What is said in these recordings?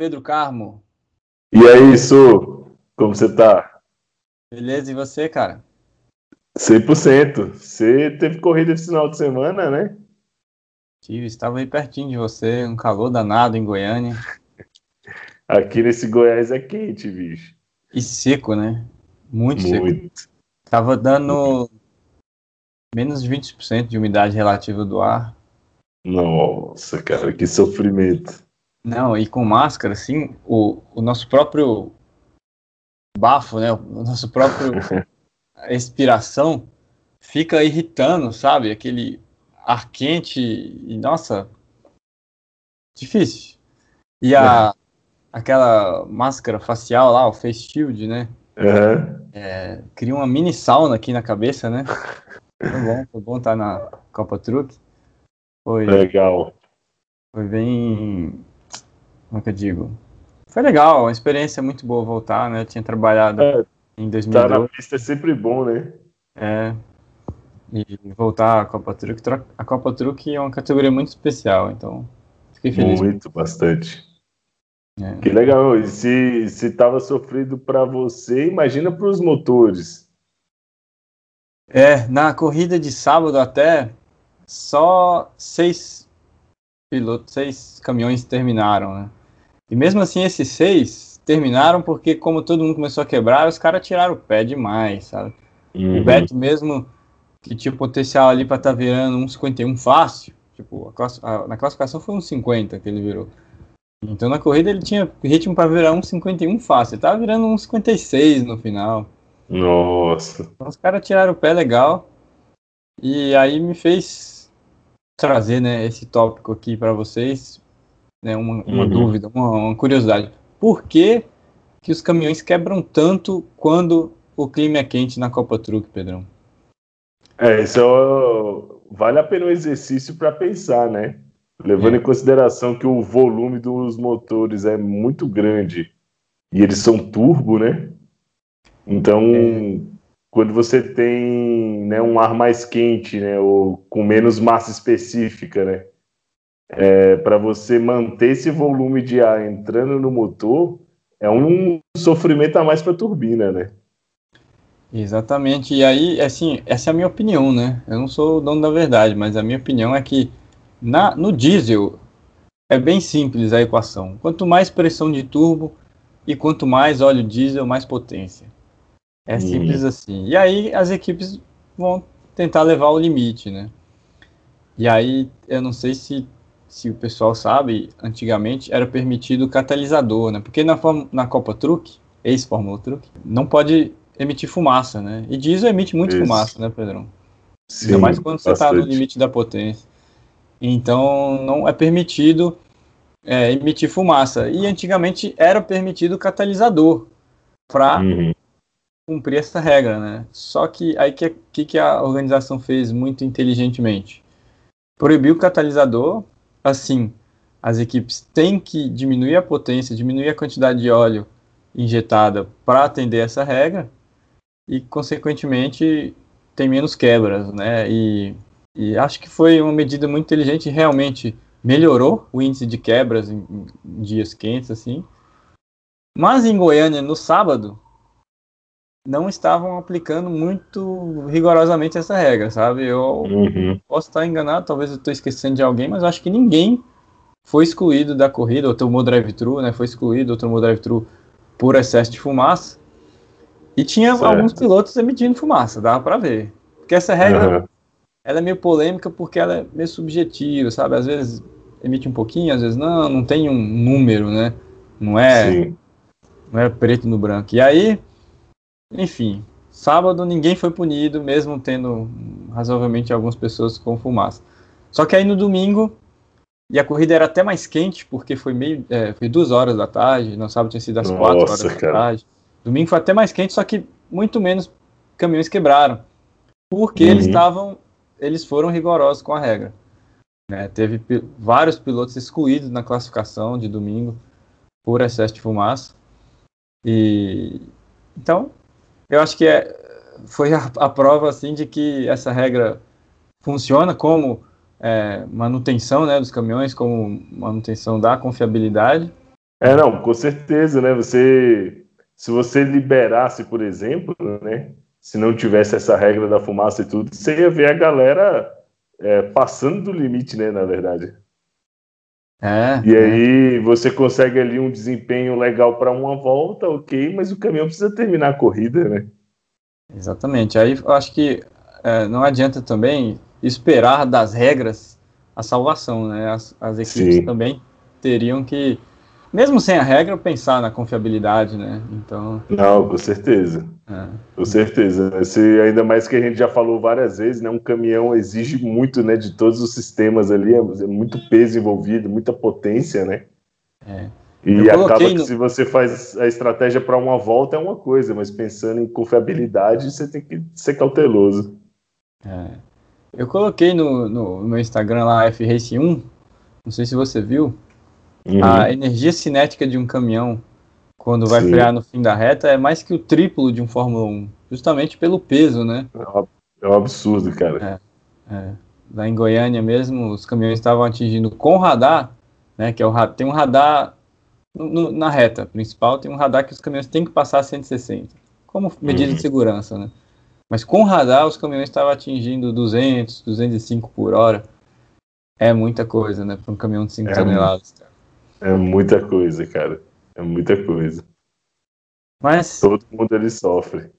Pedro Carmo. E aí, Su, como você tá? Beleza, e você, cara? 100%. Você teve corrida esse final de semana, né? Tive, estava aí pertinho de você, um calor danado em Goiânia. Aqui nesse Goiás é quente, bicho. E seco, né? Muito, Muito. seco. Tava dando menos de 20% de umidade relativa do ar. Nossa, cara, que sofrimento. Não, e com máscara, assim, o, o nosso próprio bafo, né? O nosso próprio expiração fica irritando, sabe? Aquele ar quente e, nossa, difícil. E a, aquela máscara facial lá, o face shield, né? Uhum. É, cria uma mini sauna aqui na cabeça, né? Foi bom, foi bom estar na Copa Truck. Foi, Legal. foi bem. Como é que eu digo? Foi legal, uma experiência muito boa voltar, né? Eu tinha trabalhado É, em Tá na 2012. pista é sempre bom, né? É, e voltar à Copa Truck. A Copa Truck é uma categoria muito especial, então fiquei feliz. Muito, bastante. É. Que legal. E se, se tava sofrido para você, imagina para os motores. É, na corrida de sábado até, só seis pilotos, seis caminhões terminaram, né? E mesmo assim, esses seis terminaram porque, como todo mundo começou a quebrar, os caras tiraram o pé demais, sabe? Uhum. O Beto mesmo, que tinha potencial ali para estar virando um 51 fácil, tipo, a class- a- na classificação foi um 50 que ele virou. Então na corrida ele tinha ritmo para virar um 51 fácil, ele tava virando um 56 no final. Nossa. Então os caras tiraram o pé legal. E aí me fez trazer né, esse tópico aqui para vocês. Né, uma uma Uhum. dúvida, uma, uma curiosidade. Por que, que os caminhões quebram tanto quando o clima é quente na Copa Truck, Pedrão? É, isso é vale a pena um exercício para pensar, né? Levando É. em consideração que o volume dos motores é muito grande e eles são turbo, né? Então, É. quando você tem né, um ar mais quente, né, ou com menos massa específica, né, é, para você manter esse volume de ar entrando no motor, é um sofrimento a mais para a turbina, né? Exatamente. E aí, assim, essa é a minha opinião, né? Eu não sou o dono da verdade, mas a minha opinião é que na, no diesel é bem simples a equação. Quanto mais pressão de turbo e quanto mais óleo diesel, mais potência. É simples assim. E aí as equipes vão tentar levar ao limite, né? E aí, eu não sei se, se o pessoal sabe, antigamente era permitido catalisador, né? Porque na, na Copa Truck, ex-Fórmula Truck, não pode emitir fumaça, né? E diesel emite muito Isso. fumaça, né, Pedrão? Sim, Ainda mais quando você está no bastante. limite da potência. Então, não é permitido é, emitir fumaça. E antigamente era permitido catalisador para Uhum. cumprir essa regra, né? Só que aí que, que, que a organização fez muito inteligentemente? Proibiu o catalisador, assim, as equipes têm que diminuir a potência, diminuir a quantidade de óleo injetada para atender essa regra e, consequentemente, tem menos quebras, né? E, e acho que foi uma medida muito inteligente realmente melhorou o índice de quebras em, em dias quentes, assim. Mas em Goiânia, no sábado, não estavam aplicando muito rigorosamente essa regra, sabe? Eu Uhum. posso estar enganado, talvez eu estou esquecendo de alguém, mas acho que ninguém foi excluído da corrida, ou tomou drive-thru, né? Foi excluído, ou tomou drive-thru por excesso de fumaça. E tinha Certo. alguns pilotos emitindo fumaça, dava para ver. Porque essa regra, Aham. ela é meio polêmica porque ela é meio subjetiva, sabe? Às vezes emite um pouquinho, às vezes não, não tem um número, né? Não é Sim. não era preto no branco. E aí, enfim, sábado ninguém foi punido, mesmo tendo razoavelmente algumas pessoas com fumaça. Só que aí no domingo, e a corrida era até mais quente, porque foi meio, é, foi duas horas da tarde, no sábado tinha sido às quatro Nossa, horas da cara. tarde. Domingo foi até mais quente, só que muito menos caminhões quebraram, porque Uhum. eles estavam, eles foram rigorosos com a regra. né? Teve pi- vários pilotos excluídos na classificação de domingo por excesso de fumaça. E então, eu acho que é, foi a, a prova assim de que essa regra funciona como é, manutenção né, dos caminhões, como manutenção da confiabilidade. É, não, com certeza, né? Você, se você liberasse, por exemplo, né? Se não tivesse essa regra da fumaça e tudo, você ia ver a galera é, passando do limite, né? Na verdade. É, e aí é. você consegue ali um desempenho legal para uma volta, ok, mas o caminhão precisa terminar a corrida, né? Exatamente. Aí eu acho que é, não adianta também esperar das regras a salvação, né? As, as equipes Sim. também teriam que, mesmo sem a regra, pensar na confiabilidade, né? Então. Não, com certeza. É. Com certeza. Se, ainda mais que a gente já falou várias vezes, né? Um caminhão exige muito, né? De todos os sistemas ali, é, é muito peso envolvido, muita potência, né? É. E acaba que no... se você faz a estratégia para uma volta é uma coisa, mas pensando em confiabilidade, você tem que ser cauteloso. É. Eu coloquei no, no, no Instagram lá, FRace1, não sei se você viu, uhum. a energia cinética de um caminhão quando vai Sim. frear no fim da reta é mais que o triplo de um Fórmula 1, justamente pelo peso, né? É um absurdo, cara. É, é. Lá em Goiânia mesmo, os caminhões estavam atingindo com radar, né? Que é o tem um radar no, na reta principal, tem um radar que os caminhões têm que passar a 160, como medida uhum. de segurança, né? Mas com radar, os caminhões estavam atingindo 200, 205 por hora. É muita coisa, né? Para um caminhão de 5 é toneladas. É muita coisa, cara. É muita coisa. Mas. Todo mundo ele sofre.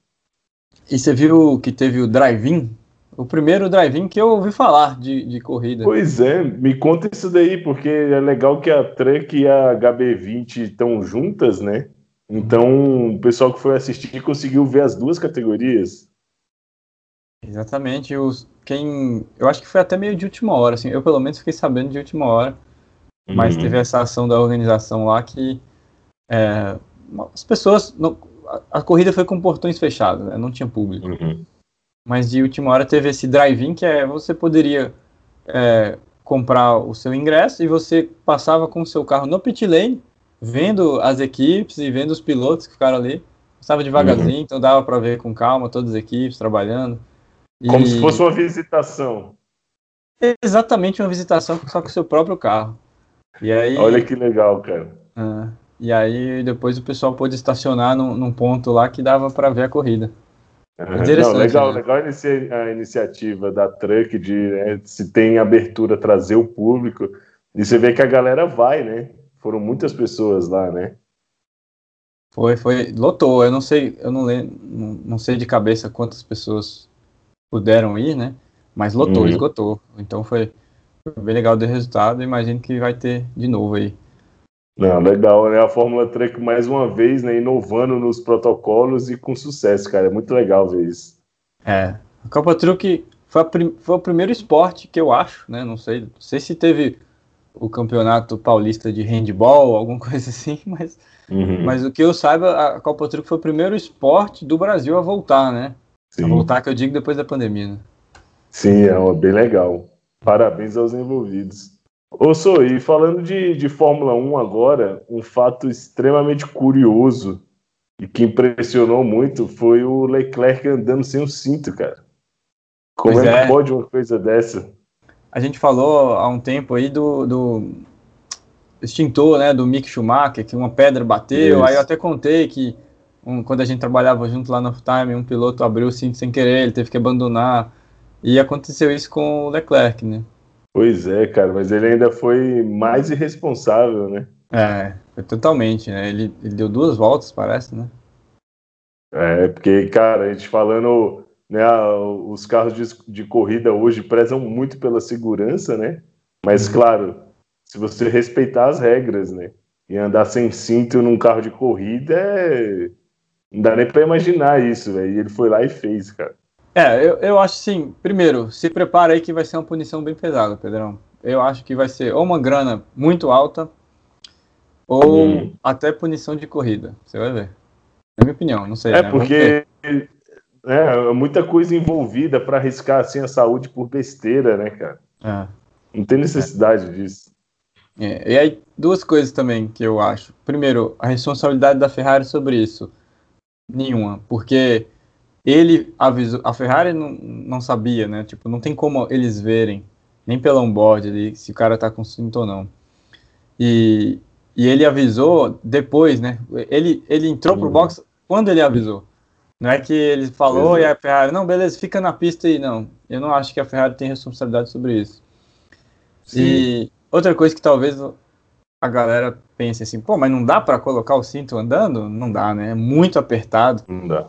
E você viu que teve o drive-in? O primeiro drive-in que eu ouvi falar de, de corrida. Pois é, me conta isso daí, porque é legal que a Truck e a HB20 estão juntas, né? Então o pessoal que foi assistir conseguiu ver as duas categorias. Exatamente. Os, quem, eu acho que foi até meio de última hora, assim. Eu pelo menos fiquei sabendo de última hora. Uhum. Mas teve essa ação da organização lá que é, as pessoas. Não, a, a, corrida foi com portões fechados, né? não tinha público. Uhum. Mas de última hora teve esse drive-in que é você poderia é, comprar o seu ingresso e você passava com o seu carro no pit lane, vendo as equipes e vendo os pilotos que ficaram ali. Estava devagarzinho, uhum. então dava para ver com calma todas as equipes trabalhando. Como e... se fosse uma visitação. Exatamente uma visitação, só com o seu próprio carro. E aí, Olha que legal, cara. Uh, e aí depois o pessoal pôde estacionar num, num ponto lá que dava para ver a corrida. Não, legal, né? legal a iniciativa da Truck de né, se tem abertura trazer o público e você vê que a galera vai, né? Foram muitas pessoas lá, né? Foi, foi, lotou. Eu não sei, eu não lembro, não, não sei de cabeça quantas pessoas puderam ir, né? Mas lotou, uhum. esgotou. Então foi, foi bem legal o resultado. Imagino que vai ter de novo aí. Não, legal, né? A Fórmula Truck mais uma vez, né? Inovando nos protocolos e com sucesso, cara. É muito legal ver isso. É. A Copa Truck foi, foi o primeiro esporte que eu acho, né? Não sei, não sei se teve o campeonato paulista de handball, alguma coisa assim, mas, uhum. mas o que eu saiba, a Copa Truck foi o primeiro esporte do Brasil a voltar, né? Sim. A voltar, que eu digo, depois da pandemia, né? Sim, é bem legal. Parabéns aos envolvidos. Ô, Sou, e falando de, de Fórmula 1 agora, um fato extremamente curioso e que impressionou muito foi o Leclerc andando sem o cinto, cara. Como é, é que pode uma coisa dessa? A gente falou há um tempo aí do, do extintor, né, do Mick Schumacher, que uma pedra bateu, Isso. aí eu até contei que um, quando a gente trabalhava junto lá no Time, um piloto abriu o cinto sem querer, ele teve que abandonar. E aconteceu isso com o Leclerc, né? Pois é, cara, mas ele ainda foi mais irresponsável, né? É, foi totalmente, né? Ele, ele deu duas voltas, parece, né? É, porque, cara, a gente falando, né, os carros de, de corrida hoje prezam muito pela segurança, né? Mas, uhum. claro, se você respeitar as regras, né? E andar sem cinto num carro de corrida é não dá nem pra imaginar isso, velho. E ele foi lá e fez, cara. É, eu, eu acho sim. Primeiro, se prepara aí que vai ser uma punição bem pesada, Pedrão. Eu acho que vai ser ou uma grana muito alta, ou hum. até punição de corrida. Você vai ver. É minha opinião, não sei. É né? porque é muita coisa envolvida para arriscar assim a saúde por besteira, né, cara? É. Não tem necessidade é. disso. É. E aí, duas coisas também que eu acho. Primeiro, a responsabilidade da Ferrari sobre isso. Nenhuma, porque ele avisou, a Ferrari não, não sabia, né? Tipo, não tem como eles verem, nem pelo onboard ali, se o cara tá com cinto ou não. E e ele avisou depois, né? Ele, ele entrou pro box quando ele avisou. Não é que ele falou Exato. e a Ferrari, não, beleza, fica na pista aí, não. Eu não acho que a Ferrari tem responsabilidade sobre isso. Sim. E outra coisa que talvez a galera pense assim, pô, mas não dá para colocar o cinto andando? Não dá, né? É muito apertado. Não dá.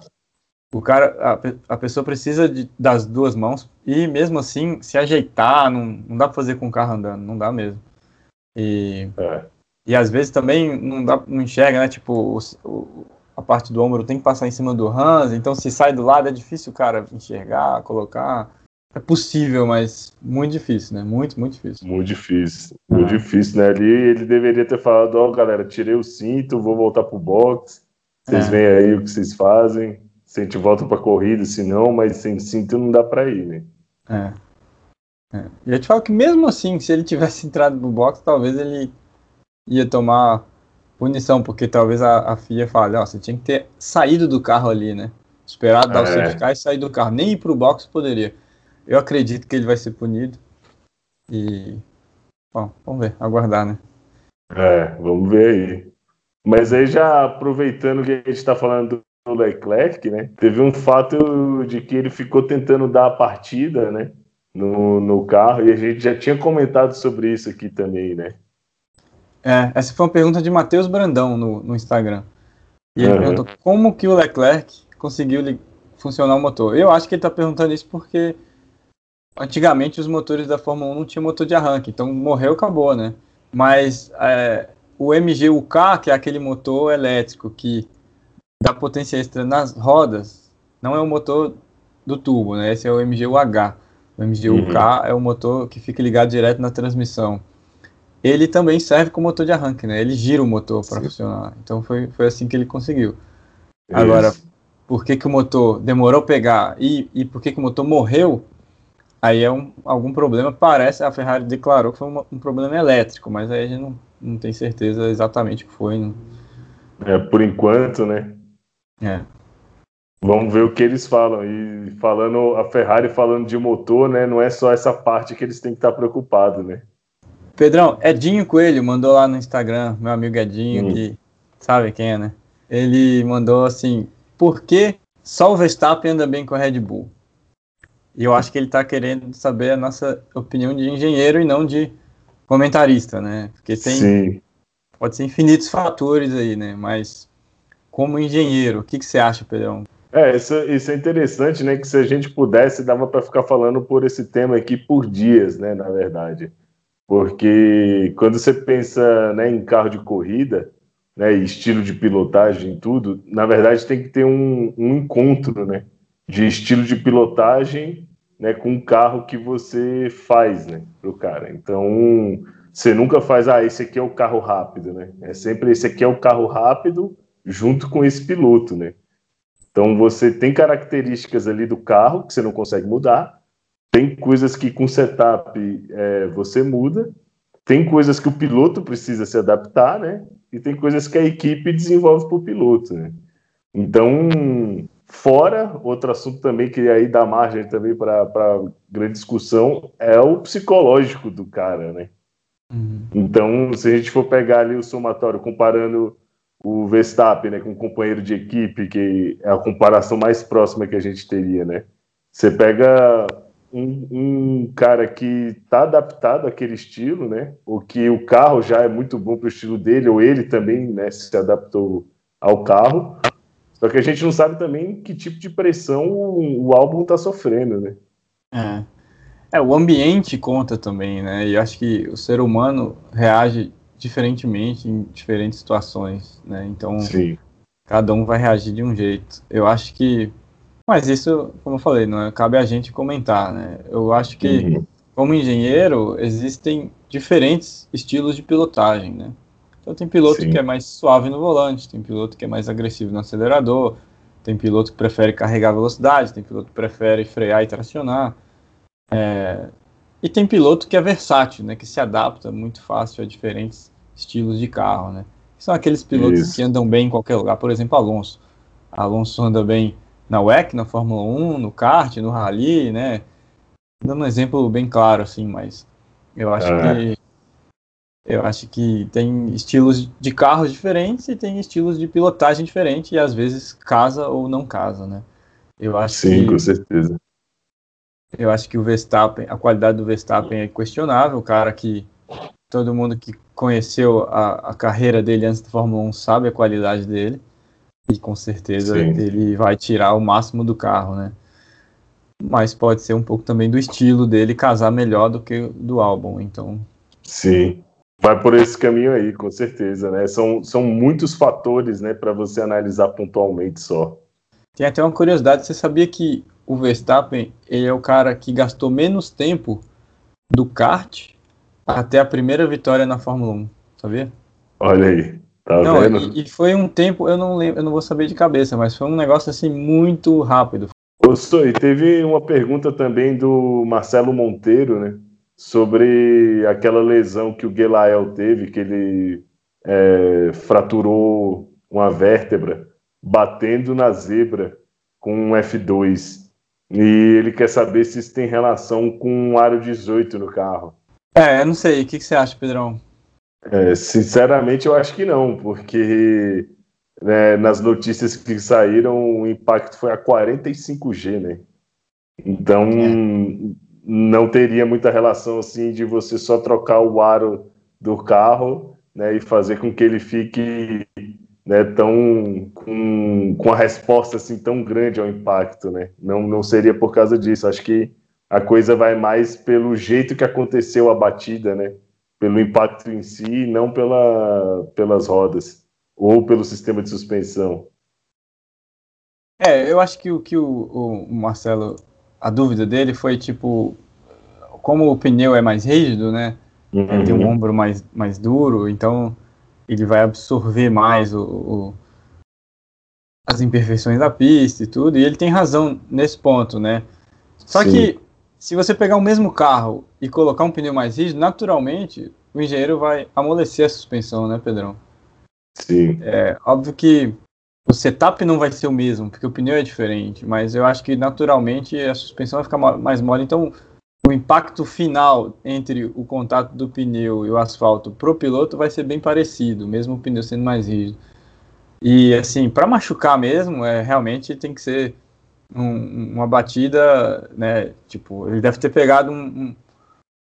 O cara, a, a pessoa precisa de, das duas mãos e mesmo assim se ajeitar, não, não dá para fazer com o carro andando, não dá mesmo. E, é. e às vezes também não dá, não enxerga, né? Tipo, o, o, a parte do ombro tem que passar em cima do Hans, então se sai do lado é difícil o cara enxergar, colocar. É possível, mas muito difícil, né? Muito, muito difícil. Muito difícil. Muito ah. difícil, né? Ali ele deveria ter falado, ó, oh, galera, tirei o cinto, vou voltar pro box. Vocês é. veem aí o que vocês fazem. Se a gente volta pra corrida, se não, mas sem cinto não dá pra ir, né? É. é. E eu te falo que mesmo assim, se ele tivesse entrado no box, talvez ele ia tomar punição, porque talvez a, a FIA fale, ó, você tinha que ter saído do carro ali, né? Esperado dar é. o certificado e sair do carro. Nem ir pro box poderia. Eu acredito que ele vai ser punido. E. Bom, vamos ver, aguardar, né? É, vamos ver aí. Mas aí já aproveitando que a gente está falando do Leclerc, né? Teve um fato de que ele ficou tentando dar a partida, né? No, no carro, e a gente já tinha comentado sobre isso aqui também, né? É, essa foi uma pergunta de Matheus Brandão no, no Instagram. E ele uhum. perguntou como que o Leclerc conseguiu funcionar o motor. Eu acho que ele está perguntando isso porque antigamente os motores da Fórmula 1 não tinham motor de arranque, então morreu, acabou, né? Mas é, o MGUK, que é aquele motor elétrico que dá potência extra nas rodas, não é o motor do turbo, né? Esse é o MGUH. O MGUK uhum. é o motor que fica ligado direto na transmissão ele também serve como motor de arranque, né? Ele gira o motor para funcionar. Então foi, foi assim que ele conseguiu. Isso. Agora, por que, que o motor demorou a pegar e, e por que, que o motor morreu? Aí é um, algum problema. Parece, a Ferrari declarou que foi um, um problema elétrico, mas aí a gente não, não tem certeza exatamente o que foi. Né? É, por enquanto, né? É. Vamos ver o que eles falam. E falando, a Ferrari falando de motor, né? Não é só essa parte que eles têm que estar preocupados, né? Pedrão, Edinho Coelho mandou lá no Instagram, meu amigo Edinho, hum. que sabe quem é, né? Ele mandou assim: por que só o Verstappen anda bem com a Red Bull? E eu acho que ele está querendo saber a nossa opinião de engenheiro e não de comentarista, né? Porque tem. Sim. Pode ser infinitos fatores aí, né? Mas como engenheiro, o que, que você acha, Pedrão? É, isso, isso é interessante, né? Que se a gente pudesse, dava para ficar falando por esse tema aqui por dias, né? Na verdade. Porque quando você pensa né, em carro de corrida, né, estilo de pilotagem e tudo, na verdade tem que ter um, um encontro né, de estilo de pilotagem né, com o carro que você faz né, o cara. Então, você nunca faz, ah, esse aqui é o carro rápido, né? É sempre esse aqui é o carro rápido junto com esse piloto, né? Então, você tem características ali do carro que você não consegue mudar, tem coisas que com setup é, você muda, tem coisas que o piloto precisa se adaptar, né? E tem coisas que a equipe desenvolve para o piloto, né? Então, fora, outro assunto também que aí dá margem também para grande discussão é o psicológico do cara, né? Uhum. Então, se a gente for pegar ali o somatório comparando o Verstappen né, com o companheiro de equipe, que é a comparação mais próxima que a gente teria, né? Você pega um, um, cara que está adaptado àquele estilo, né? Ou que o carro já é muito bom para o estilo dele, ou ele também né, se adaptou ao carro. Só que a gente não sabe também que tipo de pressão o, o álbum está sofrendo, né? É. é, o ambiente conta também, né? E acho que o ser humano reage diferentemente em diferentes situações, né? Então, Sim. cada um vai reagir de um jeito. Eu acho que mas isso, como eu falei, não é, cabe a gente comentar, né? Eu acho que, uhum. como engenheiro, existem diferentes estilos de pilotagem, né? Então tem piloto Sim. que é mais suave no volante, tem piloto que é mais agressivo no acelerador, tem piloto que prefere carregar velocidade, tem piloto que prefere frear e tracionar. É... E tem piloto que é versátil, né? Que se adapta muito fácil a diferentes estilos de carro, né? São aqueles pilotos Isso. que andam bem em qualquer lugar. Por exemplo, Alonso. Alonso anda bem na WEC, na Fórmula 1, no kart, no rally, né? Dando um exemplo bem claro, assim, mas eu acho é. que Eu acho que tem estilos de carros diferentes e tem estilos de pilotagem diferentes e às vezes casa ou não casa, né? Eu acho Sim, que, com certeza. Eu acho que o Verstappen, a qualidade do Verstappen é questionável, o cara que todo mundo que conheceu a, a carreira dele antes da Fórmula 1 sabe a qualidade dele e com certeza Sim. ele vai tirar o máximo do carro, né? Mas pode ser um pouco também do estilo dele casar melhor do que do álbum, então. Sim, vai por esse caminho aí, com certeza, né? São, são muitos fatores, né, para você analisar pontualmente só. Tem até uma curiosidade, você sabia que o Verstappen ele é o cara que gastou menos tempo do kart até a primeira vitória na Fórmula 1, sabia? Olha aí, tá não, vendo? E, e, foi um tempo, eu não lembro, eu não vou saber de cabeça, mas foi um negócio assim muito rápido. Gostou, e teve uma pergunta também do Marcelo Monteiro, né? Sobre aquela lesão que o Gelael teve, que ele é, fraturou uma vértebra batendo na zebra com um F2. E ele quer saber se isso tem relação com o aro 18 no carro. É, eu não sei. O que, que você acha, Pedrão? É, sinceramente, eu acho que não, porque né, nas notícias que saíram, o impacto foi a 45G, né? Então, é. não teria muita relação assim de você só trocar o aro do carro né, e fazer com que ele fique né, tão com, com a resposta assim tão grande ao impacto, né? Não, não seria por causa disso. Acho que a coisa vai mais pelo jeito que aconteceu a batida, né? Pelo impacto em si, não pela, pelas rodas ou pelo sistema de suspensão. É, eu acho que o que o, o Marcelo, a dúvida dele foi tipo, como o pneu é mais rígido, né? Uhum. Tem um ombro mais, mais duro, então ele vai absorver mais o, o, as imperfeições da pista e tudo. E ele tem razão nesse ponto, né? Só Sim. que se você pegar o mesmo carro e colocar um pneu mais rígido, naturalmente o engenheiro vai amolecer a suspensão, né, Pedrão? Sim. É óbvio que o setup não vai ser o mesmo, porque o pneu é diferente, mas eu acho que naturalmente a suspensão vai ficar mais mole. Então, o impacto final entre o contato do pneu e o asfalto pro piloto vai ser bem parecido, mesmo o pneu sendo mais rígido. E assim, para machucar mesmo, é realmente tem que ser um, uma batida, né? Tipo, ele deve ter pegado um,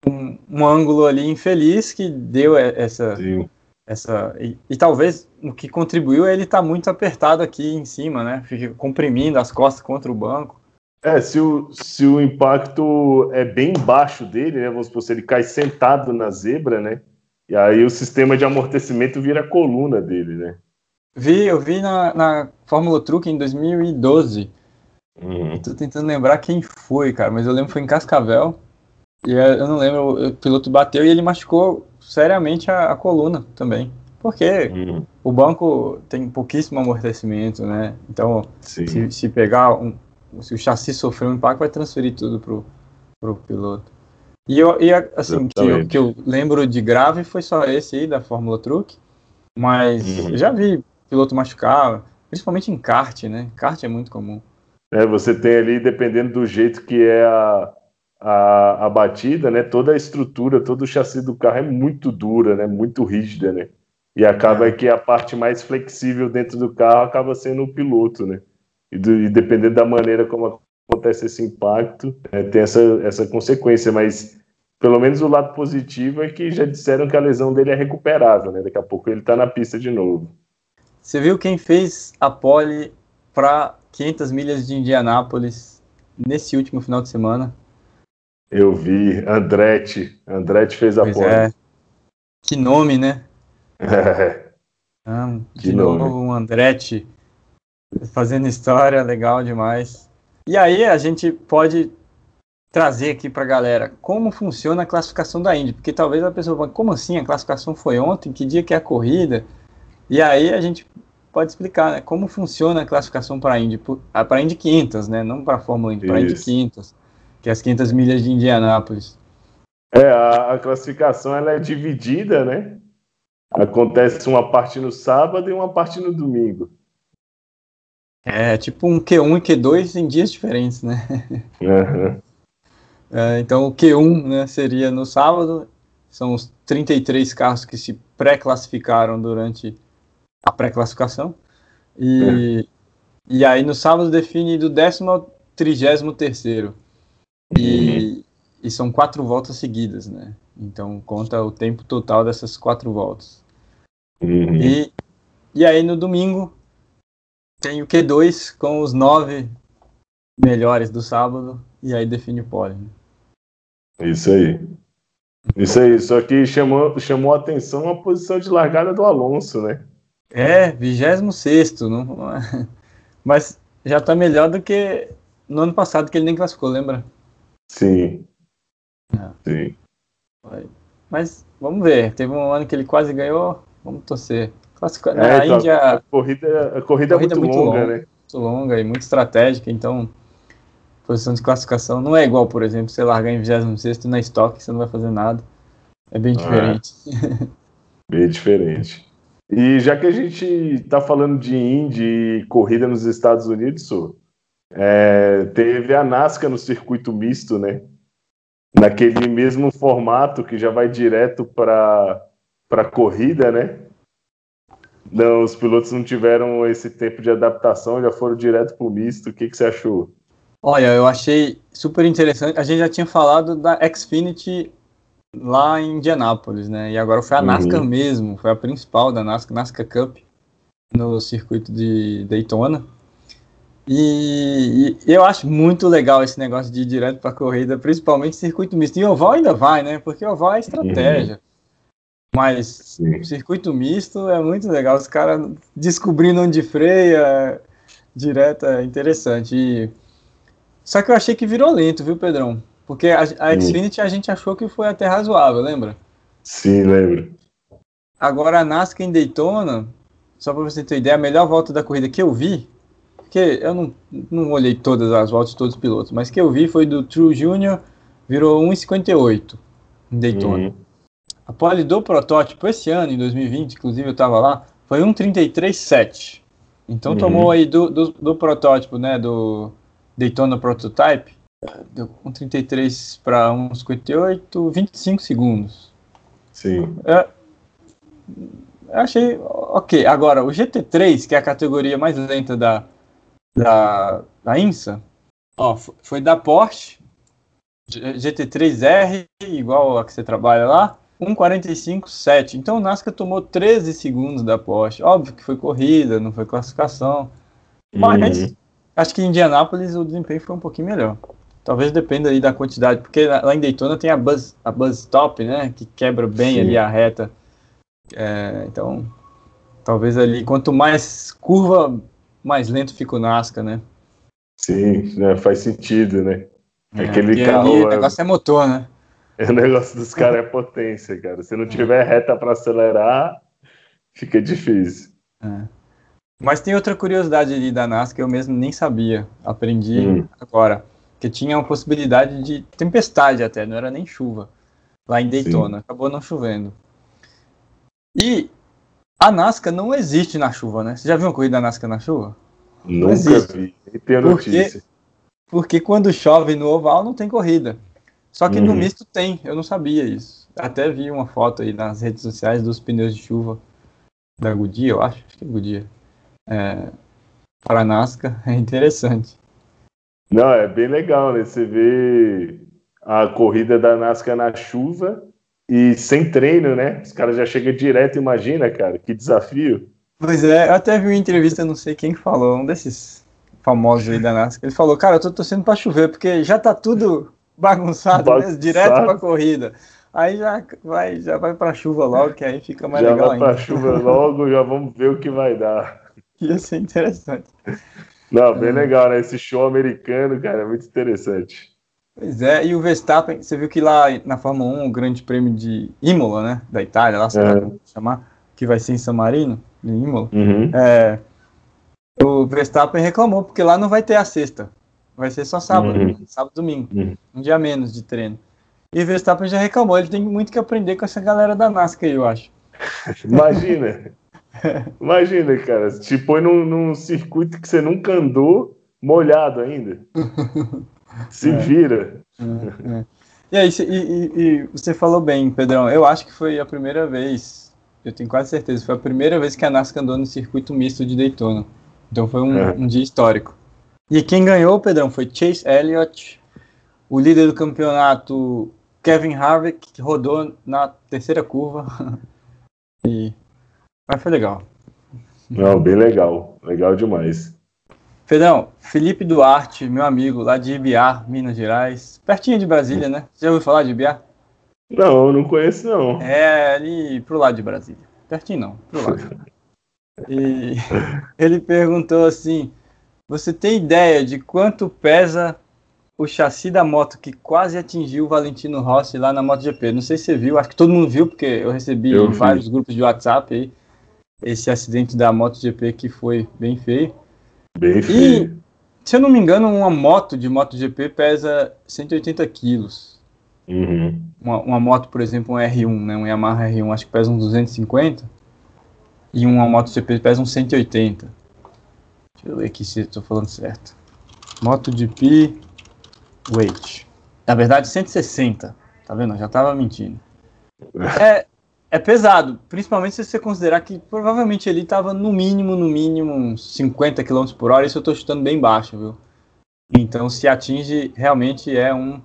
um, um ângulo ali infeliz que deu essa. Sim. essa e, e, talvez o que contribuiu é ele estar tá muito apertado aqui em cima, né? Fica comprimindo as costas contra o banco. É, se o, se o impacto é bem baixo dele, né? Vamos supor, se ele cai sentado na zebra, né? E aí o sistema de amortecimento vira a coluna dele, né? Vi, eu vi na, na Fórmula Truck em 2012 Uhum. Tô tentando lembrar quem foi, cara, mas eu lembro que foi em Cascavel. E eu não lembro, o piloto bateu e ele machucou seriamente a, a coluna também. Porque uhum. o banco tem pouquíssimo amortecimento, né? Então, se, se, pegar um. Se o chassi sofrer um impacto, vai transferir tudo pro, pro piloto. E, eu, e assim, que eu, que eu, lembro de grave foi só esse aí da Fórmula Truck. Mas uhum. já vi piloto machucar, principalmente em kart, né? Kart é muito comum. Né? Você tem ali, dependendo do jeito que é a, a, a batida, né? toda a estrutura, todo o chassi do carro é muito dura, né? muito rígida, né? E acaba é. que a parte mais flexível dentro do carro acaba sendo o piloto, né? E, do, e dependendo da maneira como acontece esse impacto, é, tem essa, essa consequência, mas pelo menos o lado positivo é que já disseram que a lesão dele é recuperável, né? Daqui a pouco ele está na pista de novo. Você viu quem fez a pole para 500 milhas de Indianápolis nesse último final de semana. Eu vi, Andretti. Andretti fez a pois É. Que nome, né? É. Ah, de que novo, nome. um Andretti fazendo história, legal demais. E aí a gente pode trazer aqui para a galera como funciona a classificação da Indy, porque talvez a pessoa fale, como assim? A classificação foi ontem? Que dia que é a corrida? E aí a gente pode explicar né, como funciona a classificação para Indy, para a Indy 500, né, não para a Fórmula Indy, para a Indy 500, que é as 500 milhas de Indianápolis. É, a, a, classificação ela é dividida, né? Acontece uma parte no sábado e uma parte no domingo. É, tipo um Q1 e Q2 em dias diferentes, né? Uhum. É, então o Q1 né, seria no sábado, são os 33 carros que se pré-classificaram durante a pré-classificação. E, é. e aí no sábado define do décimo ao trigésimo terceiro. E, e são quatro voltas seguidas, né? Então conta o tempo total dessas quatro voltas. Uhum. E, e aí no domingo tem o Q2 com os nove melhores do sábado e aí define o pódio. Isso aí. Isso aí, só que chamou, chamou a atenção a posição de largada do Alonso, né? É, 26 não, é? mas já tá melhor do que no ano passado, que ele nem classificou, lembra? Sim. É. Sim. Mas vamos ver, teve um ano que ele quase ganhou, vamos torcer. Classifica... É, a então, Índia. A corrida, a corrida, a corrida é muito, muito longa, longa, né? Muito longa e muito estratégica, então posição de classificação não é igual, por exemplo, você largar em 26 na estoque, você não vai fazer nada. É bem diferente. É. bem diferente. E já que a gente está falando de Indy e corrida nos Estados Unidos, é, teve a NASCAR no circuito misto, né? Naquele mesmo formato que já vai direto para a corrida, né? Não, os pilotos não tiveram esse tempo de adaptação, já foram direto para o misto. O que, que você achou? Olha, eu achei super interessante. A gente já tinha falado da Xfinity lá em Indianápolis, né? E agora foi a uhum. NASCAR mesmo, foi a principal da NASCAR, NASCAR Cup, no circuito de Daytona. E, e eu acho muito legal esse negócio de ir direto para corrida, principalmente circuito misto. E oval ainda vai, né? Porque oval é estratégia. Uhum. Mas Sim. circuito misto é muito legal. Os caras descobrindo onde freia direto é interessante. E só que eu achei que virou lento, viu, Pedrão? Porque a, a Xfinity a gente achou que foi até razoável, lembra? Sim, lembro. Agora a NASCAR em Daytona, só para você ter ideia, a melhor volta da corrida que eu vi, porque eu não, não olhei todas as voltas de todos os pilotos, mas que eu vi foi do True Junior, virou 1,58 em Daytona. Uhum. A pole do protótipo esse ano, em 2020, inclusive eu estava lá, foi 1,33,7. Então uhum. tomou aí do, do, do protótipo, né, do Daytona Prototype, deu 1,33 para 1,58, 25 segundos. Sim. É, eu achei ok. Agora, o GT3, que é a categoria mais lenta da, da, da INSA, ó, foi da Porsche, GT3R, igual a que você trabalha lá, 1,45,7. Então o NASCAR tomou 13 segundos da Porsche. Óbvio que foi corrida, não foi classificação. Mas uhum. Acho que em Indianápolis o desempenho foi um pouquinho melhor. Talvez dependa aí da quantidade, porque lá em Daytona tem a buzz, a buzz stop, né, que quebra bem Sim. ali a reta. É, então, talvez ali, quanto mais curva, mais lento fica o Nascar, né? Sim, né, faz sentido, né? É, Aquele carro. Ali, o negócio é motor, né? O negócio dos caras é potência, cara. Se não tiver reta para acelerar, fica difícil. É. Mas tem outra curiosidade ali da NASA que eu mesmo nem sabia, aprendi hum. agora, que tinha uma possibilidade de tempestade até, não era nem chuva, lá em Daytona, Sim. acabou não chovendo. E a NASCAR não existe na chuva, né? Você já viu uma corrida da NASCAR na chuva? Nunca existe. vi, nem tenho notícia. Porque quando chove no oval não tem corrida. Só que uhum. no misto tem, eu não sabia isso. Até vi uma foto aí nas redes sociais dos pneus de chuva da Goodyear, eu acho, acho que é Goodyear é, para a NASCAR é interessante. Não, é bem legal, né? Você vê a corrida da NASCAR na chuva e sem treino, né? Os caras já chegam direto, imagina, cara, que desafio. Pois é, eu até vi uma entrevista, não sei quem falou, um desses famosos aí da NASCAR. Ele falou, cara, eu tô torcendo para chover, porque já tá tudo bagunçado, bagunçado. Né? direto pra corrida. Aí já vai, já vai pra chuva logo, que aí fica mais já legal ainda. Já vai pra chuva logo, já vamos ver o que vai dar. Ia ser interessante. Não, bem é. legal, né? Esse show americano, cara, é muito interessante. Pois é, e o Verstappen, você viu que lá na Fórmula 1, o grande prêmio de Imola, né? Da Itália, lá, sei é. chamar, que vai ser em San Marino, em Imola. Uhum. É, o Verstappen reclamou, porque lá não vai ter a sexta. Vai ser só sábado, uhum. sábado e domingo. Uhum. Um dia menos de treino. E o Verstappen já reclamou, ele tem muito que aprender com essa galera da NASCAR, eu acho. Imagina. Imagina, cara, te põe num, num, circuito que você nunca andou, molhado ainda. Se é. vira. É, é. E aí, e, e, e, você falou bem, Pedrão. Eu acho que foi a primeira vez, eu tenho quase certeza, foi a primeira vez que a NASCAR andou no circuito misto de Daytona. Então foi um, é. um dia histórico. E quem ganhou, Pedrão, foi Chase Elliott, o líder do campeonato, Kevin Harvick, que rodou na terceira curva. e... Mas foi legal. Não, bem legal. Legal demais. Pedrão, Felipe Duarte, meu amigo, lá de Ibiá, Minas Gerais. Pertinho de Brasília, né? Você já ouviu falar de Ibiá? Não, não conheço não. É ali pro lado de Brasília. Pertinho não, pro lado. e ele perguntou assim: Você tem ideia de quanto pesa o chassi da moto que quase atingiu o Valentino Rossi lá na MotoGP? Não sei se você viu, acho que todo mundo viu, porque eu recebi eu vários grupos de WhatsApp aí esse acidente da MotoGP que foi bem feio. Bem feio. E, se eu não me engano, uma moto de MotoGP pesa 180 quilos. Uhum. Uma, uma, moto, por exemplo, um R1, né, um Yamaha R1, acho que pesa uns 250. E uma MotoGP pesa uns 180. Deixa eu ver aqui se estou falando certo. MotoGP weight. Na verdade, 160. Tá vendo? Eu já estava mentindo. É, é pesado, principalmente se você considerar que provavelmente ele estava no mínimo, no mínimo, uns 50 km por hora, isso eu estou chutando bem baixo, viu? Então, se atinge, realmente é um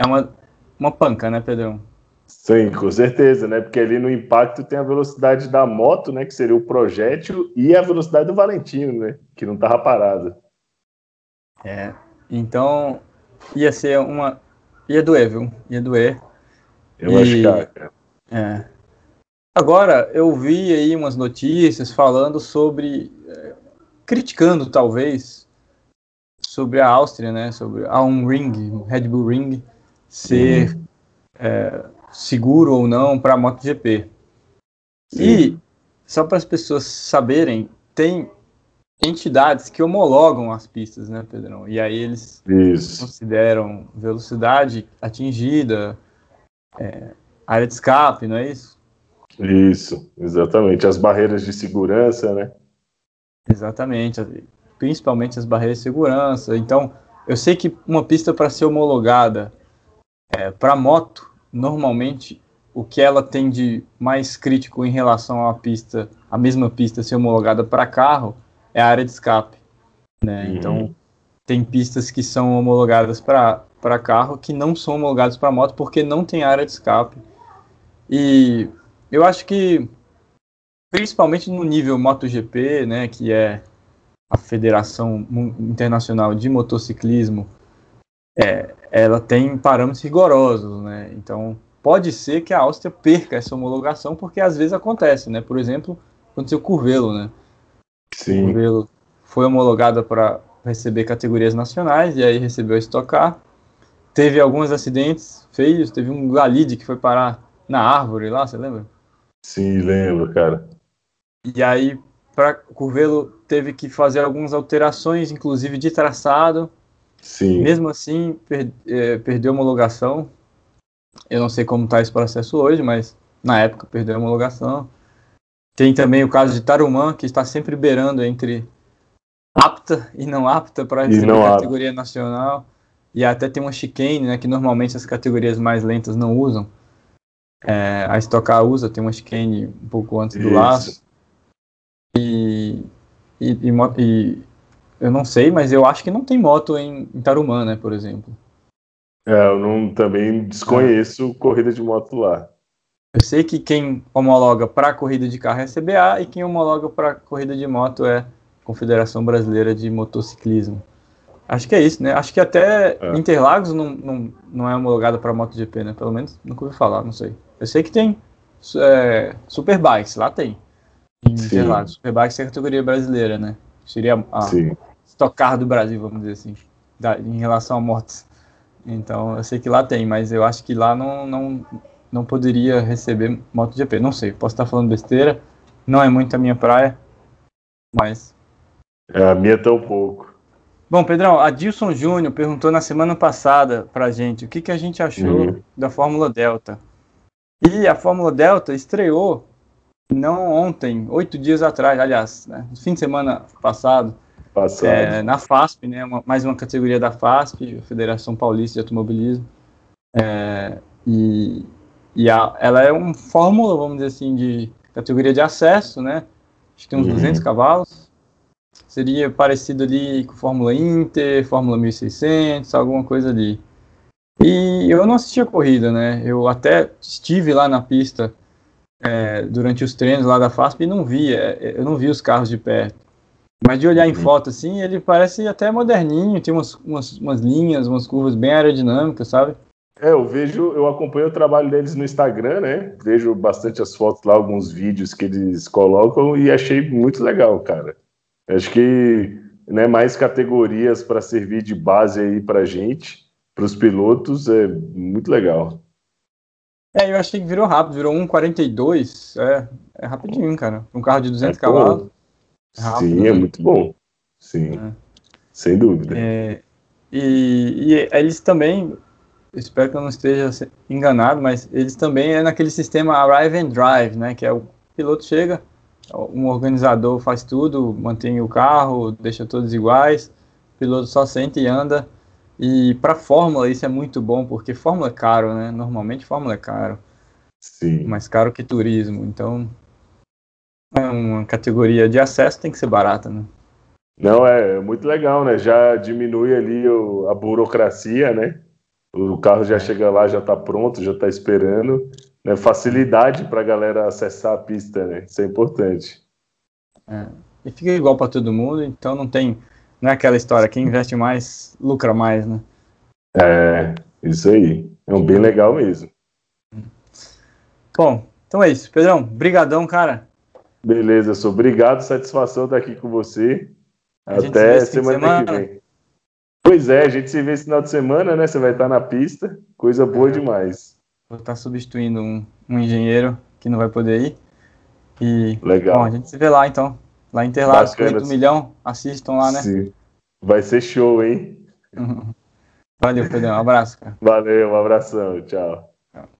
é uma, uma panca, né, Pedrão? Sim, com certeza, né? Porque ali no impacto tem a velocidade da moto, né? Que seria o projétil, e a velocidade do Valentino, né? Que não estava parado. É, então ia ser uma. ia doer, viu? Ia doer. Eu e... acho que, cara. É. Agora, eu vi aí umas notícias falando sobre, é, criticando talvez, sobre a Áustria, né, sobre a um ring, Red Bull Ring, ser uhum. é, seguro ou não para a MotoGP. Sim. E, só para as pessoas saberem, tem entidades que homologam as pistas, né, Pedrão? E aí eles Isso. consideram velocidade atingida, é, área de escape, não é isso? Isso, exatamente. As barreiras de segurança, né? Exatamente, principalmente as barreiras de segurança. Então, eu sei que uma pista para ser homologada é, para moto, normalmente o que ela tem de mais crítico em relação à pista, a mesma pista ser homologada para carro, é a área de escape. Né? Uhum. Então, tem pistas que são homologadas para carro que não são homologadas para moto porque não tem área de escape. E eu acho que, principalmente no nível MotoGP, né, que é a Federação Internacional de Motociclismo, é, ela tem parâmetros rigorosos, né? Então, pode ser que a Áustria perca essa homologação, porque às vezes acontece, né? Por exemplo, aconteceu o Curvelo, né? Sim. O Curvelo foi homologada para receber categorias nacionais e aí recebeu a Stock Car. Teve alguns acidentes feios, teve um Galide que foi parar na árvore lá, você lembra? Sim, lembro, cara. E aí, para Curvelo teve que fazer algumas alterações, inclusive de traçado. Sim. Mesmo assim, per, é, perdeu a homologação. Eu não sei como está esse processo hoje, mas na época perdeu homologação. Tem também o caso de Tarumã, que está sempre beirando entre apta e não apta para receber a categoria nacional. E até tem uma chicane, né, que normalmente as categorias mais lentas não usam. É, a Stock Car usa, tem uma chicane um pouco antes do Isso. laço. E, e, e, e, eu não sei, mas eu acho que não tem moto em, em Tarumã, né, por exemplo. É, eu não, também desconheço é. corrida de moto lá. Eu sei que quem homologa para corrida de carro é a CBA e quem homologa para corrida de moto é a Confederação Brasileira de Motociclismo. Acho que é isso, né? Acho que até é. Interlagos não, não, não é homologada para MotoGP, né? Pelo menos nunca ouvi falar, não sei. Eu sei que tem é, Superbikes, lá tem. Em Interlagos. Superbikes é a categoria brasileira, né? Seria a Sim. Stock Car do Brasil, vamos dizer assim, da, em relação a motos. Então, eu sei que lá tem, mas eu acho que lá não, não, não poderia receber MotoGP. Não sei, posso estar falando besteira. Não é muito a minha praia, mas. É, a minha tão pouco. Bom, Pedrão, Adilson Júnior perguntou na semana passada pra gente o que, que a gente achou uhum. da Fórmula Delta. E a Fórmula Delta estreou não ontem, oito dias atrás, aliás, né, fim de semana passado, passado. É, na FASP, né, uma, mais uma categoria da FASP, Federação Paulista de Automobilismo. É, e e a, ela é uma fórmula, vamos dizer assim, de categoria de acesso, né? Acho que tem uns uhum. 200 cavalos. Seria parecido ali com Fórmula Inter, Fórmula 1600, alguma coisa ali. E eu não assisti a corrida, né? Eu até estive lá na pista é, durante os treinos lá da FASP e não vi, é, eu não vi os carros de perto. Mas de olhar em uhum. foto assim, ele parece até moderninho, tem umas, umas, umas linhas, umas curvas bem aerodinâmicas, sabe? É, eu vejo, eu acompanho o trabalho deles no Instagram, né? Vejo bastante as fotos lá, alguns vídeos que eles colocam e achei muito legal, cara. Acho que né, mais categorias para servir de base aí para gente, para os pilotos, é muito legal. É, eu achei que virou rápido, virou 1,42. É, é rapidinho, cara. Um carro de 200 é cavalos. É Sim, é né? é muito bom. Sim, é. sem dúvida. É, e, e eles também espero que eu não esteja enganado, mas eles também é naquele sistema Arrive and Drive, né? Que é o piloto chega, um organizador faz tudo, mantém o carro, deixa todos iguais, o piloto só sente e anda. E para Fórmula isso é muito bom, porque Fórmula é caro, né? Normalmente Fórmula é caro. Sim. Mais caro que turismo. Então, é uma categoria de acesso tem que ser barata, né? Não, é muito legal, né? Já diminui ali o, a burocracia, né? O carro já chega lá, já está pronto, já está esperando. Né? Facilidade para a galera acessar a pista, né? Isso é importante. É. E fica igual para todo mundo, então não tem. Não é aquela história, quem investe mais, lucra mais, né? É, isso aí. É um bem legal mesmo. Bom, então é isso. Pedrão, brigadão, cara. Beleza, sou obrigado, satisfação estar aqui com você. A Até semana, semana que vem. Pois é, a gente se vê esse final de semana, né? Você vai estar na pista, coisa boa é. demais. Vou estar substituindo um, um, engenheiro que não vai poder ir. E, Legal. Bom, a gente se vê lá então. Lá em Interlagos, 8 milhão, assistam lá, né? Sim. Vai ser show, hein? Valeu, Pedro. Um abraço, cara. Valeu, um abração. Tchau.